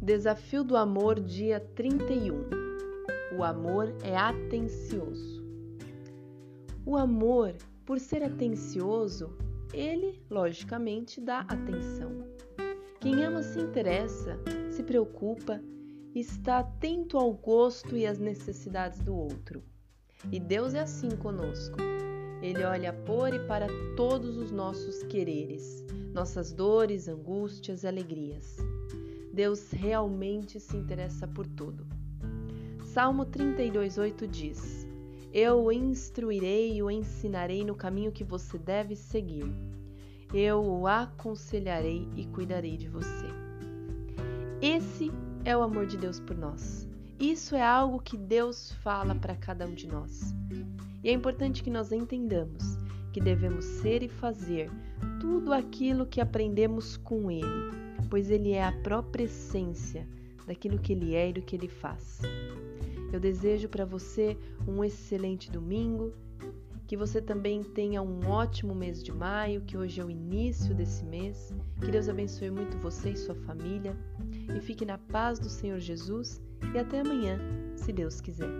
desafio do amor, dia 31. O amor é atencioso. O amor, por ser atencioso, ele, logicamente, dá atenção. Quem ama se interessa, se preocupa, está atento ao gosto e às necessidades do outro. E Deus é assim conosco. Ele olha por e para todos os nossos quereres, nossas dores, angústias e alegrias. Deus realmente se interessa por tudo. Salmo 32:8 diz: Eu o instruirei e o ensinarei no caminho que você deve seguir. Eu o aconselharei e cuidarei de você. Esse é o amor de Deus por nós. Isso é algo que Deus fala para cada um de nós. E é importante que nós entendamos que devemos ser e fazer tudo aquilo que aprendemos com Ele, pois Ele é a própria essência daquilo que Ele é e do que Ele faz. Eu desejo para você um excelente domingo, que você também tenha um ótimo mês de maio, que hoje é o início desse mês. Que Deus abençoe muito você e sua família e fique na paz do Senhor Jesus e até amanhã, se Deus quiser.